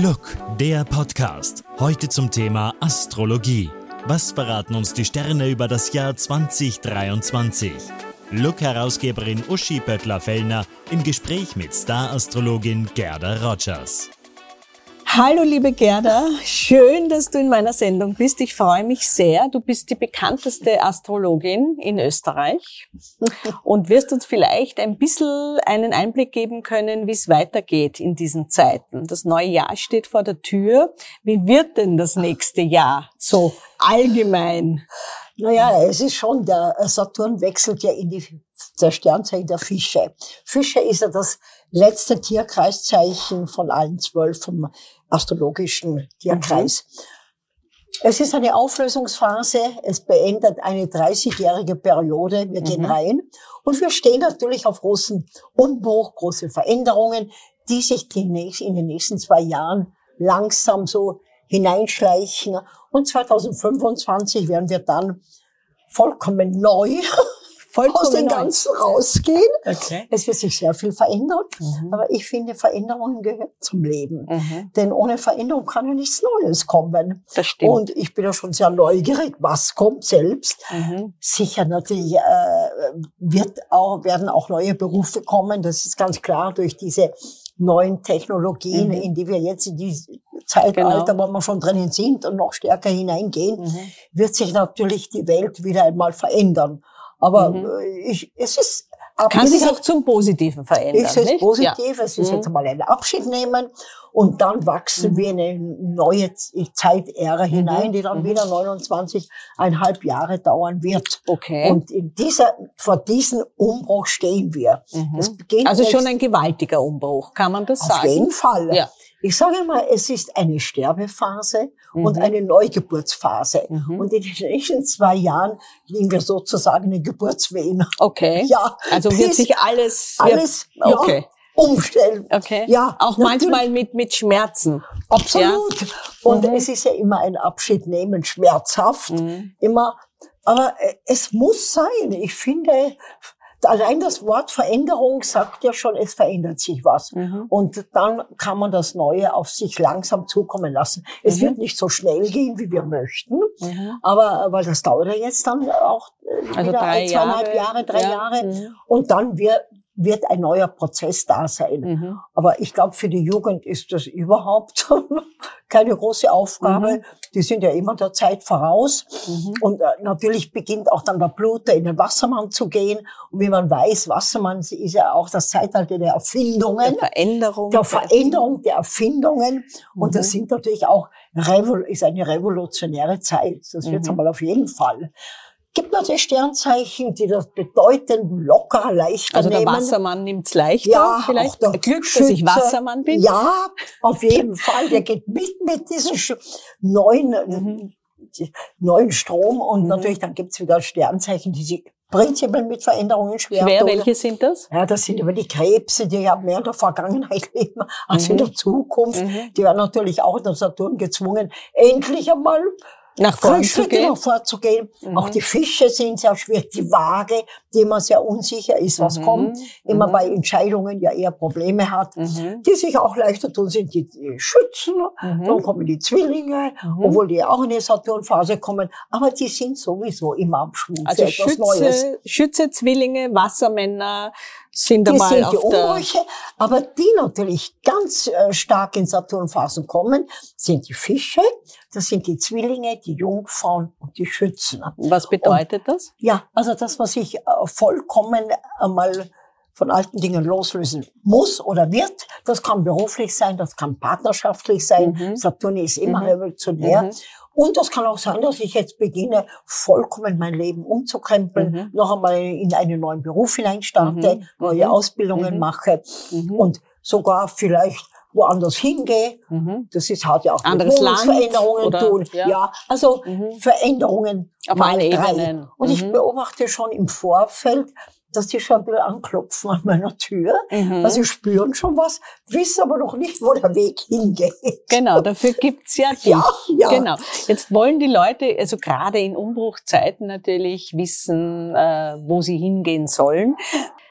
Look, der Podcast. Heute zum Thema Astrologie. Was verraten uns die Sterne über das Jahr 2023? Look-Herausgeberin Uschi Böttler-Fellner im Gespräch mit Star-Astrologin Gerda Rogers. Hallo liebe Gerda, schön, dass du in meiner Sendung bist. Ich freue mich sehr. Du bist die bekannteste Astrologin in Österreich und wirst uns vielleicht ein bisschen einen Einblick geben können, wie es weitergeht in diesen Zeiten. Das neue Jahr steht vor der Tür. Wie wird denn das nächste Jahr so allgemein? Naja, es ist schon, der Saturn wechselt ja in die, der Sternzeichen der Fische. Fische ist ja das letzte Tierkreiszeichen von allen zwölf vom astrologischen Tierkreis. Mhm. Es ist eine Auflösungsphase. Es beendet eine 30-jährige Periode. Wir gehen mhm. rein. Und wir stehen natürlich auf großen Umbruch, große Veränderungen, die sich demnächst in den nächsten zwei Jahren langsam so hineinschleichen. Und 2025 werden wir dann vollkommen neu vollkommen aus dem Ganzen rausgehen. Okay. Es wird sich sehr viel verändern. Mhm. Aber ich finde, Veränderungen gehören zum Leben. Mhm. Denn ohne Veränderung kann ja nichts Neues kommen. Das stimmt. Und ich bin ja schon sehr neugierig, was kommt selbst. Mhm. Sicher natürlich äh, wird auch, werden auch neue Berufe kommen. Das ist ganz klar durch diese neuen Technologien, mhm. in die wir jetzt in die Zeitalter, genau. wo wir schon drinnen sind und noch stärker hineingehen, mhm. wird sich natürlich die Welt wieder einmal verändern. Aber mhm. Äh, ich, es ist kann sich auch zum Positiven verändern. Ich sehe es positiv. Ja. Es ist mhm. jetzt mal ein Abschied nehmen und dann wachsen mhm. wir in eine neue Zeitära mhm. hinein, die dann mhm. wieder 29,5 Jahre dauern wird. Okay. Und in dieser, vor diesem Umbruch stehen wir. Mhm. also schon ein gewaltiger Umbruch, kann man das auf sagen? Auf jeden Fall. Ja. Ich sage mal, es ist eine Sterbephase mhm. und eine Neugeburtsphase. Mhm. Und in den nächsten zwei Jahren liegen wir sozusagen in Geburtswehen. Okay. Ja. Also wird sich alles, alles, ja, okay. umstellen. Okay. Ja. Auch manchmal mit, mit Schmerzen. Absolut. Ja. Und mhm. es ist ja immer ein Abschied nehmen, schmerzhaft. Mhm. Immer. Aber äh, es muss sein. Ich finde, Allein das Wort Veränderung sagt ja schon, es verändert sich was. Mhm. Und dann kann man das Neue auf sich langsam zukommen lassen. Es mhm. wird nicht so schnell gehen, wie wir möchten, mhm. aber weil das dauert ja jetzt dann auch äh, also wieder drei ein, zweieinhalb Jahre, Jahre drei ja. Jahre. Mhm. Und dann wird, wird ein neuer Prozess da sein. Mhm. Aber ich glaube, für die Jugend ist das überhaupt keine große Aufgabe. Mhm. Die sind ja immer der Zeit voraus. Mhm. Und äh, natürlich beginnt auch dann der Bluter in den Wassermann zu gehen. Und wie man weiß, Wassermann ist ja auch das Zeitalter der Erfindungen. Der Veränderung. Der Veränderung der Erfindungen. Und das mhm. sind natürlich auch, ist eine revolutionäre Zeit. Das wird es mhm. einmal auf jeden Fall gibt natürlich Sternzeichen, die das bedeutend lockerer, leichter also nehmen. Also der Wassermann nimmt's leichter ja, vielleicht? Auch der Glück, Schütze, dass ich Wassermann bin? Ja, auf jeden Fall. Der geht mit mit diesem neuen, mhm. neuen Strom und mhm. natürlich dann gibt's wieder Sternzeichen, die sich prinzipiell mit Veränderungen schwer Schwer, welche sind das? Ja, das sind immer die Krebse, die ja mehr in der Vergangenheit leben als mhm. in der Zukunft. Mhm. Die werden natürlich auch in der Saturn gezwungen, endlich einmal nach vorn zu gehen. Nach vorzugehen. Mhm. Auch die Fische sind sehr schwierig. Die Waage, die immer sehr unsicher ist, was mhm. kommt, immer mhm. bei Entscheidungen ja eher Probleme hat, mhm. die sich auch leichter tun, sind die, die Schützen. Mhm. Dann kommen die Zwillinge, mhm. obwohl die auch in die Saturnphase kommen. Aber die sind sowieso immer am Schwung also Schütze, Neues. Schütze, Zwillinge, Wassermänner, sind die einmal sind die Umbrüche, aber die natürlich ganz äh, stark in Saturnphasen kommen, sind die Fische, das sind die Zwillinge, die Jungfrauen und die Schützen. Was bedeutet und, das? Ja, also das, was ich äh, vollkommen einmal von alten Dingen loslösen muss oder wird. Das kann beruflich sein, das kann partnerschaftlich sein. Mhm. Saturn ist immer mhm. revolutionär. Mhm. Und das kann auch sein, dass ich jetzt beginne, vollkommen mein Leben umzukrempeln, mhm. noch einmal in einen neuen Beruf hineinstarte, mhm. neue mhm. Ausbildungen mhm. mache mhm. und sogar vielleicht woanders hingehe. Mhm. Das ist, hat ja auch Anderes mit Veränderungen tun. Ja. ja, also Veränderungen auf allen Ebenen. Und ich beobachte schon im Vorfeld, dass die schon ein bisschen anklopfen an meiner Tür. Mhm. Also spüren schon was, wissen aber noch nicht, wo der Weg hingeht. Genau, dafür gibt's ja dich. Ja, ja. Genau. Jetzt wollen die Leute, also gerade in Umbruchzeiten natürlich, wissen, äh, wo sie hingehen sollen.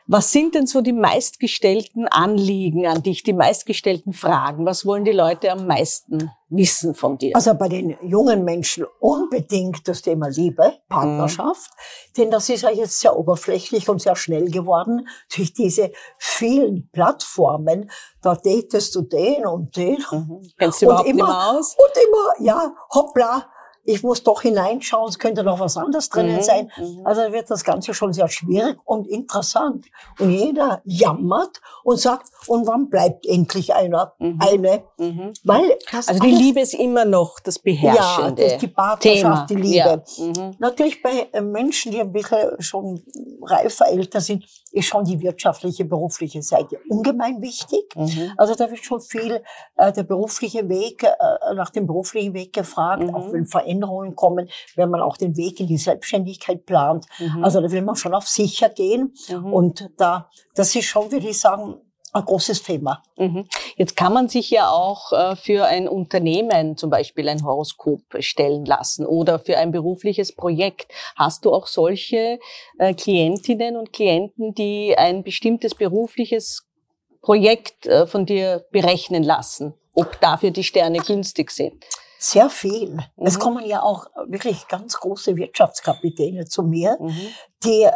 Was sind denn so die meistgestellten Anliegen an dich, die meistgestellten Fragen? Was wollen die Leute am meisten wissen von dir? Also bei den jungen Menschen unbedingt das Thema Liebe, Partnerschaft, mhm. denn das ist ja jetzt sehr oberflächlich und sehr schnell geworden durch diese vielen Plattformen. Da datest du den und den. Mhm. Kennst du überhaupt immer, nicht mehr aus? Und immer, ja, hoppla, ich muss doch hineinschauen, es könnte noch was anderes drinnen mhm, sein. Mhm. Also wird das Ganze schon sehr schwierig und interessant. Und jeder jammert und sagt, und wann bleibt endlich einer, mhm. eine? Mhm. Weil also die Liebe ist immer noch das Beherrschende Ja, das die Partnerschaft, Thema. die Liebe. Ja. Mhm. Natürlich bei äh, Menschen, die ein bisschen schon reifer, älter sind, ist schon die wirtschaftliche, berufliche Seite ungemein wichtig. Mhm. Also da wird schon viel äh, der berufliche Weg, äh, nach dem beruflichen Weg gefragt, auch wenn Veränderungen Veränderungen kommen, wenn man auch den Weg in die Selbstständigkeit plant. Mhm. Also da will man schon auf sicher gehen. Mhm. Und da, das ist schon, würde ich sagen, ein großes Thema. Mhm. Jetzt kann man sich ja auch äh, für ein Unternehmen zum Beispiel ein Horoskop stellen lassen oder für ein berufliches Projekt. Hast du auch solche äh, Klientinnen und Klienten, die ein bestimmtes berufliches Projekt äh, von dir berechnen lassen, ob dafür die Sterne günstig sind? Sehr viel. Mhm. Es kommen ja auch wirklich ganz große Wirtschaftskapitäne zu mir, mhm. die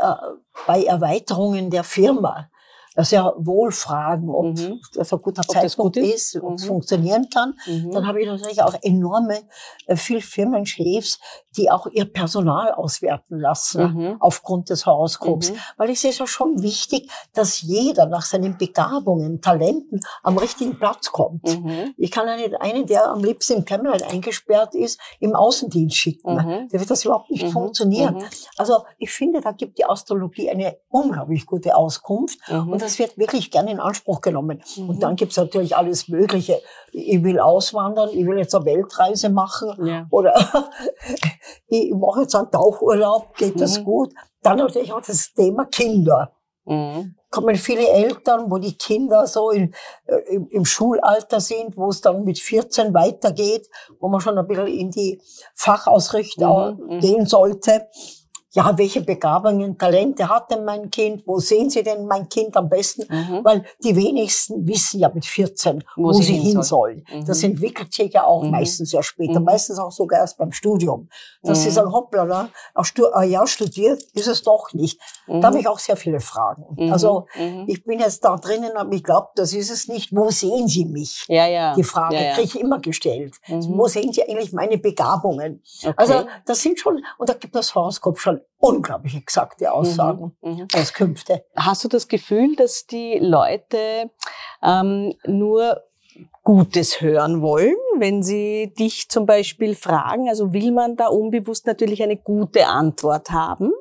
bei Erweiterungen der Firma sehr wohl fragen, ob mhm. das ein guter ob Zeitpunkt gut ist, ist ob es mhm. funktionieren kann. Mhm. Dann habe ich natürlich auch enorme, äh, viel Firmenchefs, die auch ihr Personal auswerten lassen mhm. aufgrund des Horoskops. Mhm. Weil ich sehe es ja schon wichtig, dass jeder nach seinen Begabungen, Talenten am richtigen Platz kommt. Mhm. Ich kann ja nicht einen, der am liebsten im Kämmerlein eingesperrt ist, im Außendienst schicken. Mhm. Der wird das überhaupt nicht mhm. funktionieren. Also ich finde, da gibt die Astrologie eine unglaublich gute Auskunft und das wird wirklich gerne in Anspruch genommen. Und dann gibt es natürlich alles Mögliche. Ich will auswandern, ich will jetzt eine Weltreise machen ja. oder ich mache jetzt einen Tauchurlaub, geht mhm. das gut? Dann natürlich auch das Thema Kinder. Mhm. Kommen viele Eltern, wo die Kinder so in, äh, im, im, Schulalter sind, wo es dann mit 14 weitergeht, wo man schon ein bisschen in die Fachausrichtung mhm. gehen sollte ja, welche Begabungen, Talente hat denn mein Kind? Wo sehen Sie denn mein Kind am besten? Mhm. Weil die wenigsten wissen ja mit 14, wo, wo sie, hin sollen. Soll. Mhm. Das entwickelt sich ja auch mhm. meistens sehr später, mhm. meistens auch sogar erst beim Studium. Dass sie mhm. sagen, hoppla, na, ein Jahr studiert ist es doch nicht. Da habe mhm. ich auch sehr viele Fragen. Also ich bin jetzt da drinnen, aber ich glaube, das ist es nicht. Wo sehen Sie mich? Ja, ja. Die Frage ja, ja. kriege ich immer gestellt. Wo sehen Sie eigentlich meine Begabungen? Okay. Also das sind schon, und da gibt das Horoskop schon unglaublich exakte Aussagen, mhm, mhm, Auskünfte. Hast du das Gefühl, dass die Leute ähm, nur Gutes hören wollen, wenn sie dich zum Beispiel fragen? Also will man da unbewusst natürlich eine gute Antwort haben?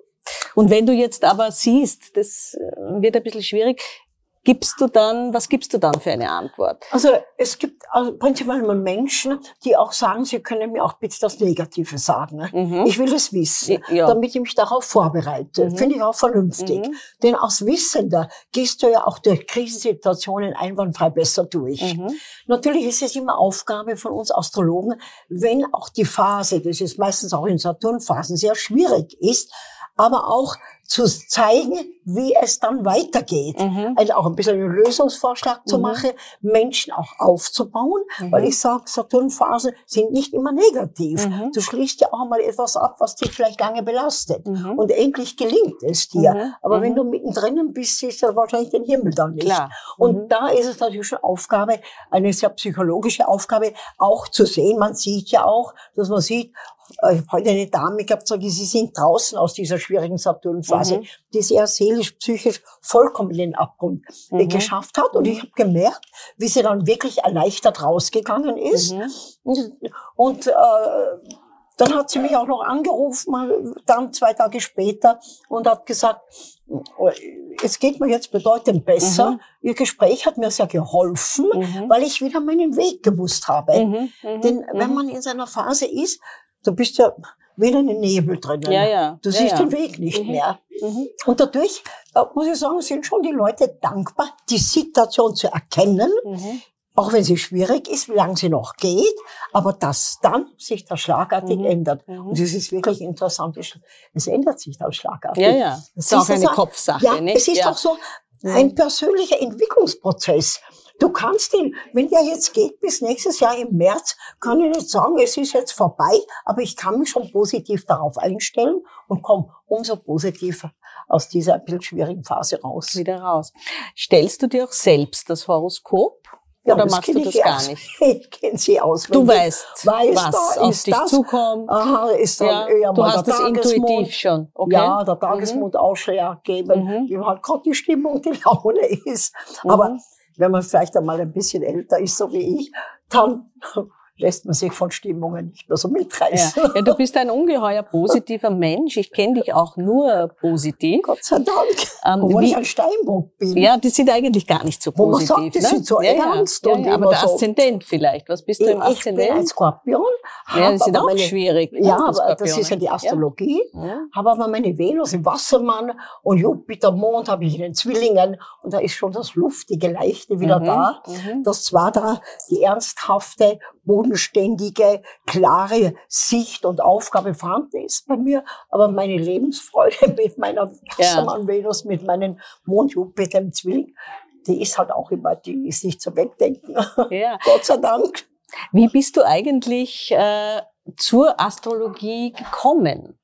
Und wenn du jetzt aber siehst, das äh, wird ein bisschen schwierig, gibst du dann, was gibst du dann für eine Antwort? Also es gibt also prinzipiell mal Menschen, die auch sagen, sie können mir auch bitte das Negative sagen. Mhm. Ich will es wissen, ja. damit ich mich darauf vorbereite. Mhm. Finde ich auch vernünftig. Mhm. Denn als Wissender gehst du ja auch durch Krisensituationen einwandfrei besser durch. Mhm. Natürlich ist es immer Aufgabe von uns Astrologen, wenn auch die Phase, das ist meistens auch in Saturnphasen sehr schwierig ist, aber auch zu zeigen, wie es dann weitergeht. Mhm. Also auch ein bisschen einen Lösungsvorschlag zu mhm. machen, Menschen auch aufzubauen, mhm. weil ich sage, Saturnphasen sind nicht immer negativ. Mhm. Du schließt ja auch mal etwas ab, was dich vielleicht lange belastet. Mhm. Und endlich gelingt es dir. Mhm. Aber wenn du mittendrin bist, siehst du wahrscheinlich den Himmel dann nicht. Klar. Und da ist es natürlich schon Aufgabe, eine sehr psychologische Aufgabe, auch zu sehen. Man sieht ja auch, dass man sieht, ich habe heute eine Dame gehabt, sage ich, sie sind draußen aus dieser schwierigen Saturnphase, mhm. die sie ja seelisch, psychisch vollkommen in den Abgrund mhm. geschafft hat. Und ich habe gemerkt, wie sie dann wirklich erleichtert rausgegangen ist. Mhm. Und, und äh, dann hat sie mich auch noch angerufen, dann zwei Tage später, und hat gesagt, es geht mir jetzt bedeutend besser. Mhm. Ihr Gespräch hat mir sehr geholfen, mhm. weil ich wieder meinen Weg gewusst habe. Mhm. mhm. Denn wenn mhm. man in seiner Phase ist, Du bist ja wie in einem Nebel drinnen. Ja, ja. Du siehst ja, den Weg nicht mhm. mehr. Mhm. Und dadurch, äh, muss ich sagen, sind schon die Leute dankbar, die Situation zu erkennen, mhm. auch wenn sie schwierig ist, wie lange sie noch geht, aber dass dann sich das schlagartig Mhm. ändert. Mhm. Und das ist wirklich interessant. Es- Es ändert sich dann schlagartig. Ja, ja. Das ist auch eine also- Kopfsache, Ja, nicht? es ist ja. auch so Mhm. ein persönlicher Entwicklungsprozess. Du kannst ihn, wenn der jetzt geht bis nächstes Jahr im März, kann ich nicht sagen, es ist jetzt vorbei, aber ich kann mich schon positiv darauf einstellen und komme umso positiver aus dieser ein bisschen schwierigen Phase raus. wieder raus. Stellst du dir auch selbst das Horoskop? Ja, Oder machst du das ich gar aus- nicht? Ich kenne sie aus. Du weißt, weiß, was da auf ist dich das. zukommt. Aha, ist dann Ja, eher du mal hast der das Tagesmond. intuitiv schon. Okay? Ja, der Tagesmond Ausschlag geben, Mhm. wie halt gerade die Stimmung, die Laune ist. Mhm. Aber wenn man vielleicht einmal ein bisschen älter ist, so wie ich, dann lässt man sich von Stimmungen nicht mehr so mitreißen. Ja. ja, du bist ein ungeheuer positiver Mensch. Ich kenne dich auch nur positiv. Gott sei Dank. Ähm, Obwohl wie- ich ein Steinbock bin. Ja, die sind eigentlich gar nicht so Wo man positiv. sagt, die ne? sind so ja, ernst ja, und ja, aber der so- Aszendent vielleicht. Was bist du im ich bin ein Aszendent? Skorpion. Ja, die sind auch meine, schwierig. ne, Ja, aber das ist ja die Astrologie. Ja. Habe aber meine Venus im Wassermann und Jupiter, Mond habe ich in den Zwillingen. Und da ist schon das Luftige, Leichte wieder Mhm, da. mhm. Das zwar da die ernsthafte, bodenständige, klare Sicht und Aufgabe vorhanden ist bei mir, aber meine Lebensfreude mit meiner Wassermann Venus, mit meinem Mond Jupiter im Zwilling, die ist halt auch immer, die ist nicht zu wegdenken. Ja. Gott sei Dank. Wie bist du eigentlich äh, zur Astrologie gekommen?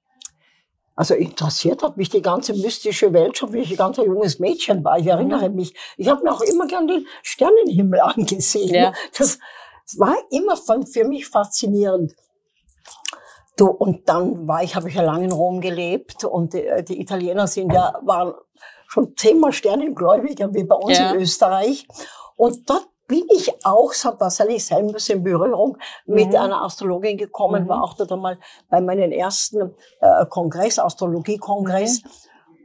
Also interessiert hat mich die ganze mystische Welt schon, wie ich ein ganz junges Mädchen war. Ich erinnere Mhm. mich. Ich habe mir auch immer gern den Sternenhimmel angesehen. Ja. Das war immer von- für mich faszinierend. Du, und dann war ich, habe ich ja lange in Rom gelebt und die, die Italiener sind ja, waren schon zehnmal Sternengläubiger wie bei uns Ja. in Österreich. Und dort bin ich auch, es hat wahrscheinlich sein müssen, in Berührung mit Mhm. einer Astrologin gekommen, Mhm. war auch dort einmal bei meinem ersten äh, Kongress, Astrologie-Kongress. Mhm.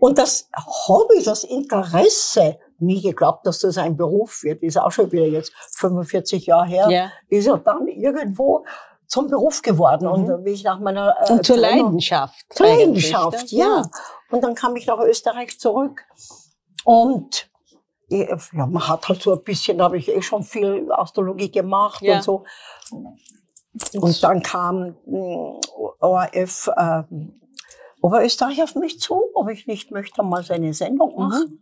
Und das Hobby, das Interesse, nie geglaubt, dass das ein Beruf wird, ist auch schon wieder jetzt 45 Jahre her, Ja. ist ja dann irgendwo zum Beruf geworden. Mhm. Und wie ich nach meiner äh, Und zur Trennung- Leidenschaft. zur Leidenschaft, ne? ja. Und dann kam ich nach Österreich zurück und ja, man hat halt so ein bisschen, da habe ich eh schon viel Astrologie gemacht Ja. und so. Und dann kam mh, ORF äh, Oberösterreich auf mich zu, ob ich nicht möchte mal seine Sendung Mhm.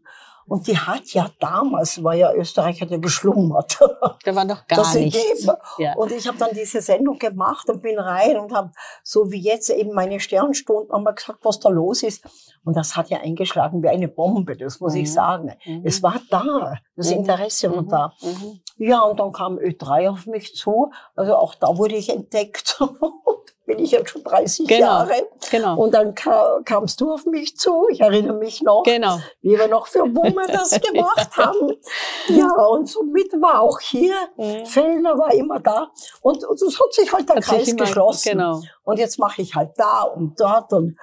Und die hat ja damals, war ja Österreich hat ja geschlummert. Da war noch gar das nichts. Ja. Und ich habe dann diese Sendung gemacht und bin rein und habe so wie jetzt eben meine Sternstunden einmal gesagt, was da los ist. Und das hat ja eingeschlagen wie eine Bombe, das muss Mhm. ich sagen. Mhm. Es war da, das Mhm. Interesse war Mhm. da. Mhm. Ja, und dann kam Ö3 auf mich zu. Also auch da wurde ich entdeckt. bin ich jetzt schon 30 Genau. Jahre. Genau. Und dann ka kamst du auf mich zu. Ich erinnere mich noch, genau. wie wir noch für Wumme das gemacht haben. Ja, und somit war auch hier, Mhm. Fellner war immer da. Und, und es hat sich halt der Hat Kreis immer- geschlossen. Genau. Und jetzt mache ich halt da und dort und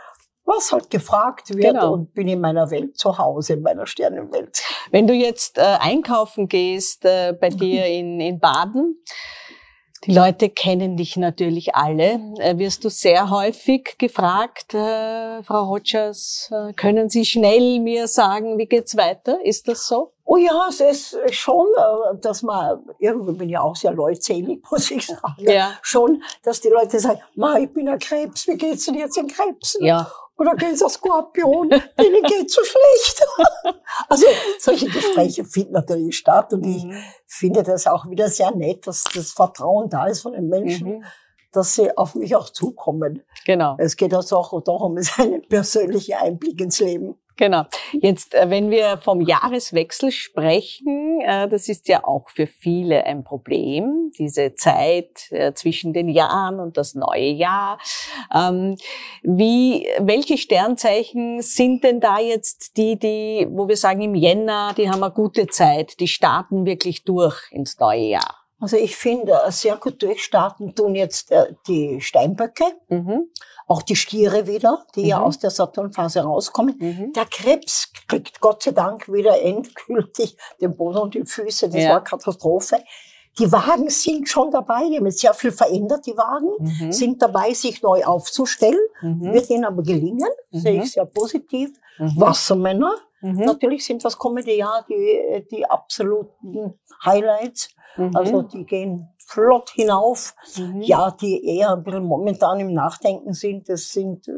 was halt gefragt wird Genau. und bin in meiner Welt zu Hause, in meiner Sternenwelt. Wenn du jetzt äh, einkaufen gehst äh, bei dir in, in Baden, die Leute kennen dich natürlich alle. Äh, wirst du sehr häufig gefragt, äh, Frau Rogers, äh, können Sie schnell mir sagen, wie geht's weiter? Ist das so? Oh ja, es ist schon, äh, dass man, irgendwie bin ich auch sehr leutselig, muss ich sagen. Ja. Schon, dass die Leute sagen, Ma, ich bin ein Krebs, wie geht's denn jetzt in Krebs? Ja. Oder geht's ein Skorpion? Denen geht's so schlecht. also, solche Gespräche finden natürlich statt und ich Mhm. finde das auch wieder sehr nett, dass das Vertrauen da ist von den Menschen, Mhm. dass sie auf mich auch zukommen. Genau. Es geht also auch darum, es ist ein persönlicher Einblick ins Leben. Genau. Jetzt, äh, wenn wir vom Jahreswechsel sprechen, äh, das ist ja auch für viele ein Problem, diese Zeit äh, zwischen den Jahren und das neue Jahr. Ähm, Wie, welche Sternzeichen sind denn da jetzt die, die, wo wir sagen im Jänner, die haben eine gute Zeit, die starten wirklich durch ins neue Jahr? Also ich finde, äh, sehr gut durchstarten tun jetzt äh, die Steinböcke, Mhm. auch die Stiere wieder, die ja Mhm. aus der Saturnphase rauskommen. Mhm. Der Krebs kriegt Gott sei Dank wieder endgültig den Boden und die Füße. Das Ja. war Katastrophe. Die Wagen sind schon dabei, die haben jetzt sehr viel verändert, die Wagen, Mhm. sind dabei, sich neu aufzustellen. Mhm. Wird ihnen aber gelingen, sehe Mhm. ich sehr positiv. Wassermänner, natürlich sind das kommende Jahr die, die absoluten Highlights. Mhm. Also die gehen flott hinauf. Mhm. Ja, die eher ein bisschen momentan im Nachdenken sind, das sind äh,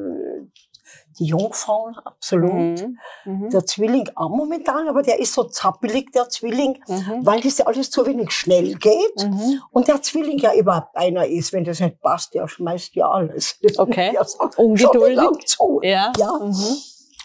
die Jungfrauen, absolut. Mhm. Mhm. Der Zwilling auch momentan, aber der ist so zappelig, der Zwilling, Mhm. weil das alles zu wenig schnell geht. Mhm. Und der Zwilling ja überhaupt einer ist, wenn das nicht passt, der schmeißt ja alles. Okay. Ja, so, Ungeduldig. zu. Ja. Ja.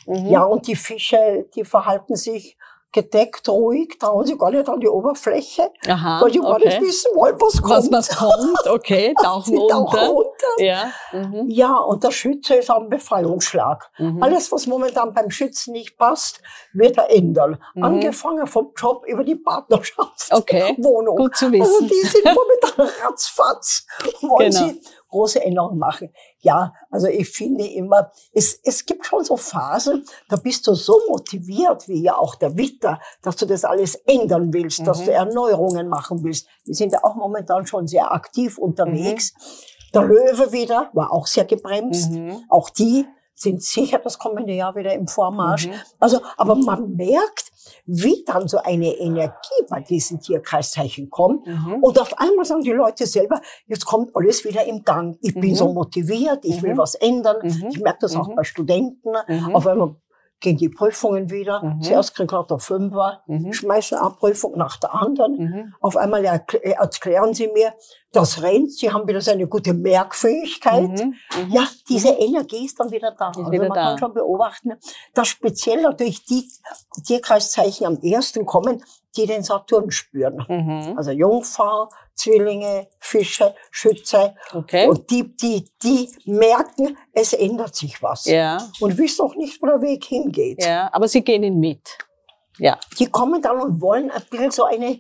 Ja, und die Fische, die verhalten sich gedeckt, ruhig, trauen sich gar nicht an die Oberfläche, Aha. weil die gar nicht okay. wissen wollen, was kommt. Was, was kommt, okay, tauchen Sie tauchen unter. runter. Ja. Mhm. Ja, und der Schütze ist am Befreiungsschlag. Mhm. Alles, was momentan beim Schützen nicht passt, wird er ändern. Mhm. Angefangen vom Job über die Partnerschaft, Okay, Wohnung. gut zu Also wissen. die sind momentan ratzfatz, wollen Genau. sie große Änderungen machen. Ja, also ich finde immer, es, es gibt schon so Phasen, da bist du so motiviert, wie ja auch der Witter, dass du das alles ändern willst, dass Mhm. du Erneuerungen machen willst. Wir sind ja auch momentan schon sehr aktiv unterwegs. Der Löwe wieder war auch sehr gebremst. Mhm. Auch die sind sicher das kommende Jahr wieder im Vormarsch. Mhm. Also, aber man merkt, wie dann so eine Energie bei diesen Tierkreiszeichen kommt. Mhm. Und auf einmal sagen die Leute selber, jetzt kommt alles wieder im Gang. Ich bin Mhm. so motiviert, ich will Mhm. was ändern. Mhm. Ich merke das auch Mhm. bei Studenten. Mhm. Auf einmal gehen die Prüfungen wieder. Mhm. Zuerst kriegt er der Fünfer, Mhm. schmeißen eine Prüfung nach der anderen. Mhm. Auf einmal äh, erklären sie mir, das rennt, sie haben wieder so eine gute Merkfähigkeit. Mhm. Mhm. Ja, diese Energie ist dann wieder da. also wieder man da. kann schon beobachten, dass speziell natürlich die Tierkreiszeichen am ersten kommen, die den Saturn spüren. Mhm. Also Jungfrau, Zwillinge, Fische, Schütze. Okay. Und die, die, die merken, es ändert sich was. Ja, Und wissen auch nicht, wo der Weg hingeht. ja, aber Sie gehen ihn mit. Ja. Die kommen dann und wollen ein bisschen so eine,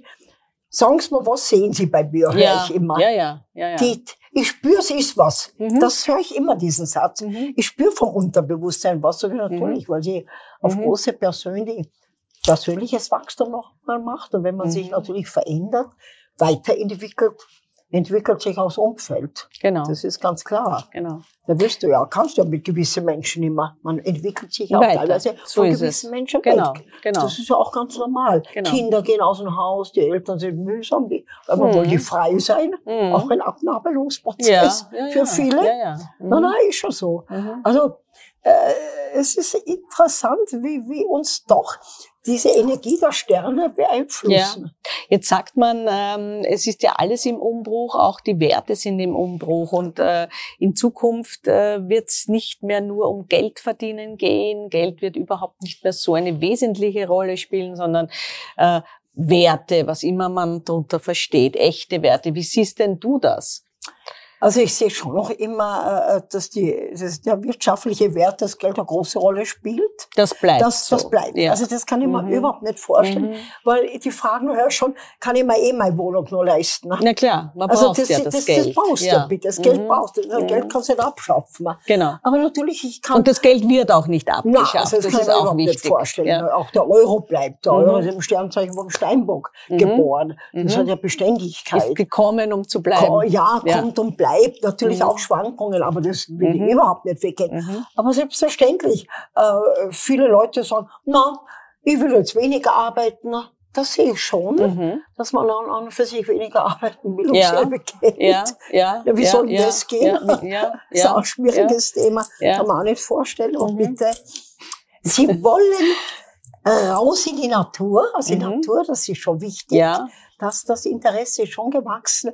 sagen Sie mal, was sehen Sie bei mir, höre Ja, ich immer. ja, ja, ja, ja. Die, ich spüre, es ist was. Mhm. Das höre ich immer, diesen Satz. Mhm. Ich spüre vom Unterbewusstsein was, natürlich, weil sie auf Mhm. große persönliche, persönliches Wachstum noch mal macht. Und wenn man sich Mhm. natürlich verändert, weiterentwickelt, entwickelt sich auch das Umfeld. Genau, Das ist ganz klar. genau. Da wirst du ja, kannst du ja mit gewissen Menschen immer. Man entwickelt sich auch Weiter. teilweise So von gewissen es. Menschen Genau, weg. genau. Das ist ja auch ganz normal. Genau. Kinder gehen aus dem Haus, die Eltern sind mühsam, die, aber Mhm. wollen die frei sein. Mhm. Auch ein Abnabelungsprozess ja, ja, für ja. viele. Ja, ja. Mhm. Nein, nein, ist schon so. Mhm. Also äh, es ist interessant, wie, wie uns doch diese Energie der Sterne beeinflussen. Jetzt sagt man, ähm, es ist ja alles im Umbruch, auch die Werte sind im Umbruch und äh, in Zukunft äh, wird es nicht mehr nur um Geld verdienen gehen. Geld wird überhaupt nicht mehr so eine wesentliche Rolle spielen, sondern äh, Werte, was immer man darunter versteht, echte Werte. Wie siehst denn du das? Also ich sehe schon noch immer, äh, dass, die, dass der wirtschaftliche Wert das Geld eine große Rolle spielt. Das bleibt Das, so. das bleibt. Ja. Also das kann ich mir Mhm. überhaupt nicht vorstellen, Mhm. weil die Fragen höre schon, kann ich mir eh meine Wohnung nur leisten? Na klar, man Also braucht das, ja das, das, das, Geld. brauchst du ja bitte. Das Mhm. Geld brauchst du. Das Mhm. Geld kannst du nicht abschaffen. Genau. Aber natürlich, ich kann Und das Geld wird auch nicht abgeschafft. also das, das kann ist ich mir auch überhaupt wichtig. nicht vorstellen. Ja. Auch der Euro bleibt. Der Mhm. Euro ist im Sternzeichen vom Steinbock Mhm. geboren. Das hat ja Beständigkeit. Ist gekommen, um zu bleiben. Ja. kommt und bleibt. Natürlich Mhm. auch Schwankungen, aber das will Mhm. ich überhaupt nicht weggehen. Mhm. Aber selbstverständlich, äh, viele Leute sagen, na, ich will jetzt weniger arbeiten. Das sehe ich schon, Mhm. dass man an, und für sich weniger arbeiten will, um Ja. selber Geld. Ja, ja. Ja, wie ja, soll ja, das gehen? Ja, ja, Das ist auch ein schwieriges Thema. Kann man auch nicht vorstellen. Und Mhm. bitte, Sie wollen raus in die Natur. Also die Mhm. Natur, das ist schon wichtig. Ja. Das, das Interesse ist schon gewachsen.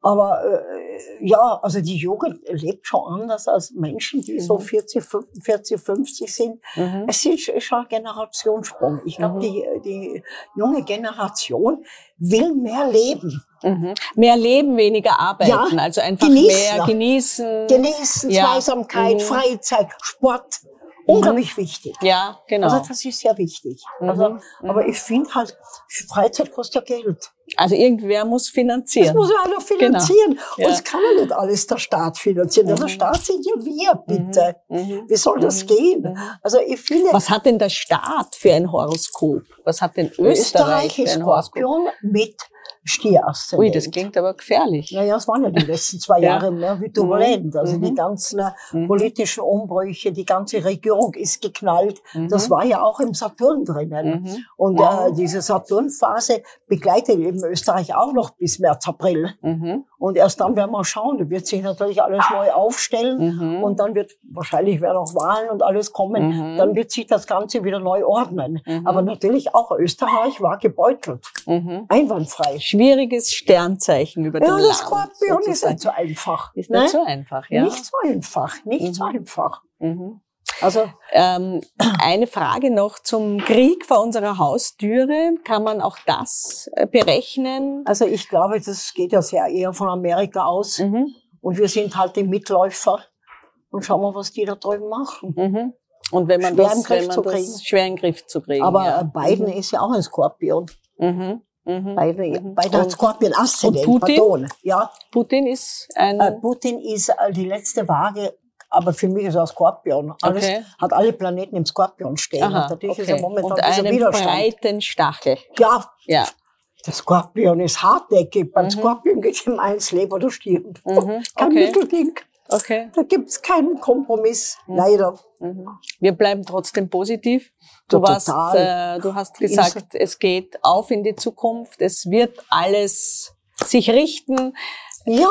Aber äh, ja, also die Jugend lebt schon anders als Menschen, die so Mhm. 40, 45, 50 sind. Mhm. Es ist schon ein Generationssprung. Ich glaube, Mhm. die, die junge Generation will mehr leben. Mhm. Mehr leben, weniger arbeiten. Ja, also einfach genießen. mehr genießen. Genießen, Ja. Zweisamkeit, Mhm. Freizeit, Sport. Unglaublich wichtig. ja, genau. Also das ist sehr wichtig. Mhm. Also, Mhm. aber ich finde halt, Freizeit kostet ja Geld. Also irgendwer muss Das finanzieren. muss ja einer finanzieren. Genau. Ja. Und es kann ja nicht alles der Staat finanzieren. Mhm. Der Staat sind ja wir, bitte. Mhm. Wie soll das Mhm. gehen? Mhm. Also ich finde, Was hat denn der Staat für ein Horoskop? Was hat denn Österreich, Österreich für ein Horoskop? Skorpion mit Stieraszendent. Ui, das klingt aber gefährlich. Naja, es waren ja die letzten zwei Ja. Jahre mehr wie turbulent. Also Mhm. die ganzen äh, Mhm. politischen Umbrüche, die ganze Regierung ist geknallt. Das Mhm. war ja auch im Saturn drinnen. Mhm. Und äh, diese Saturnphase begleitet eben Österreich auch noch bis März, April. Mhm. Und erst dann werden wir schauen. Da wird sich natürlich alles neu aufstellen. Mhm. Und dann wird wahrscheinlich werden auch Wahlen und alles kommen. Mhm. Dann wird sich das Ganze wieder neu ordnen. Mhm. Aber natürlich auch Österreich war gebeutelt. Mhm. Einwandfrei. Schwieriges Sternzeichen über dem Ja, Land. das Skorpion ist nicht so einfach. Ist ne? nicht so einfach, ja. Nicht so einfach, nicht so Mhm. einfach. Mhm. Also, Ähm, eine Frage noch zum Krieg vor unserer Haustüre. Kann man auch das äh, berechnen? also ich glaube, das geht ja sehr eher von Amerika aus. Mhm. Und wir sind halt die Mitläufer. Und schauen wir, was die da drüben machen. Mhm. Und wenn man Schwer den das, Griff wenn man zu das schwer in den Griff zu kriegen. Aber ja. Biden ist ja auch ein Skorpion. Mhm. Mhm. Biden, Mhm. Hat Und Skorpion Aszendent, Putin? Ja, Putin ist ein. äh, Putin ist äh, die letzte Waage, aber für mich ist er Skorpion. Alles, Okay. Hat alle Planeten im Skorpion stehen. Aha, und ist okay. er momentan Und einen Widerstand. breiten Stachel. Ja, Ja. der Skorpion ist hartnäckig. Beim Mhm. Skorpion geht ihm eins, leb oder stirb. Mhm. Kein Okay. Mittelding. Okay. Da gibt's keinen Kompromiss. Mhm. Leider. Mhm. Wir bleiben trotzdem positiv. Du, Ja, warst, äh, du hast gesagt, es geht auf in die Zukunft. Es wird alles sich richten. Ja,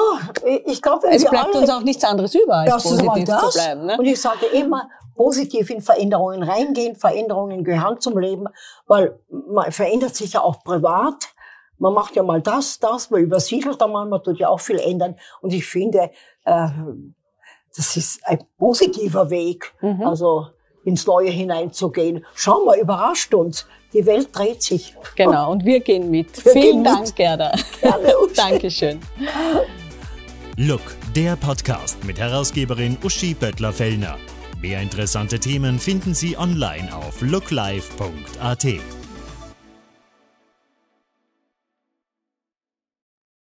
ich glaube, Es bleibt alle uns auch nichts anderes über, als positiv das. zu bleiben. Ne? Und ich sage immer, positiv in Veränderungen reingehen. Veränderungen gehören zum Leben, weil man verändert sich ja auch privat. Man macht ja mal das, das, man übersiedelt einmal, man tut ja auch viel ändern. Und ich finde, äh, das ist ein positiver Weg, Mhm. also ins Neue hineinzugehen. Schau mal, überrascht uns. Die Welt dreht sich. Genau, und wir gehen mit. Wir Vielen gehen Dank, mit. Gerda. Gerne, Uschi. Dankeschön. Look, der Podcast mit Herausgeberin Uschi Böttler-Fellner. Mehr interessante Themen finden Sie online auf looklife.at.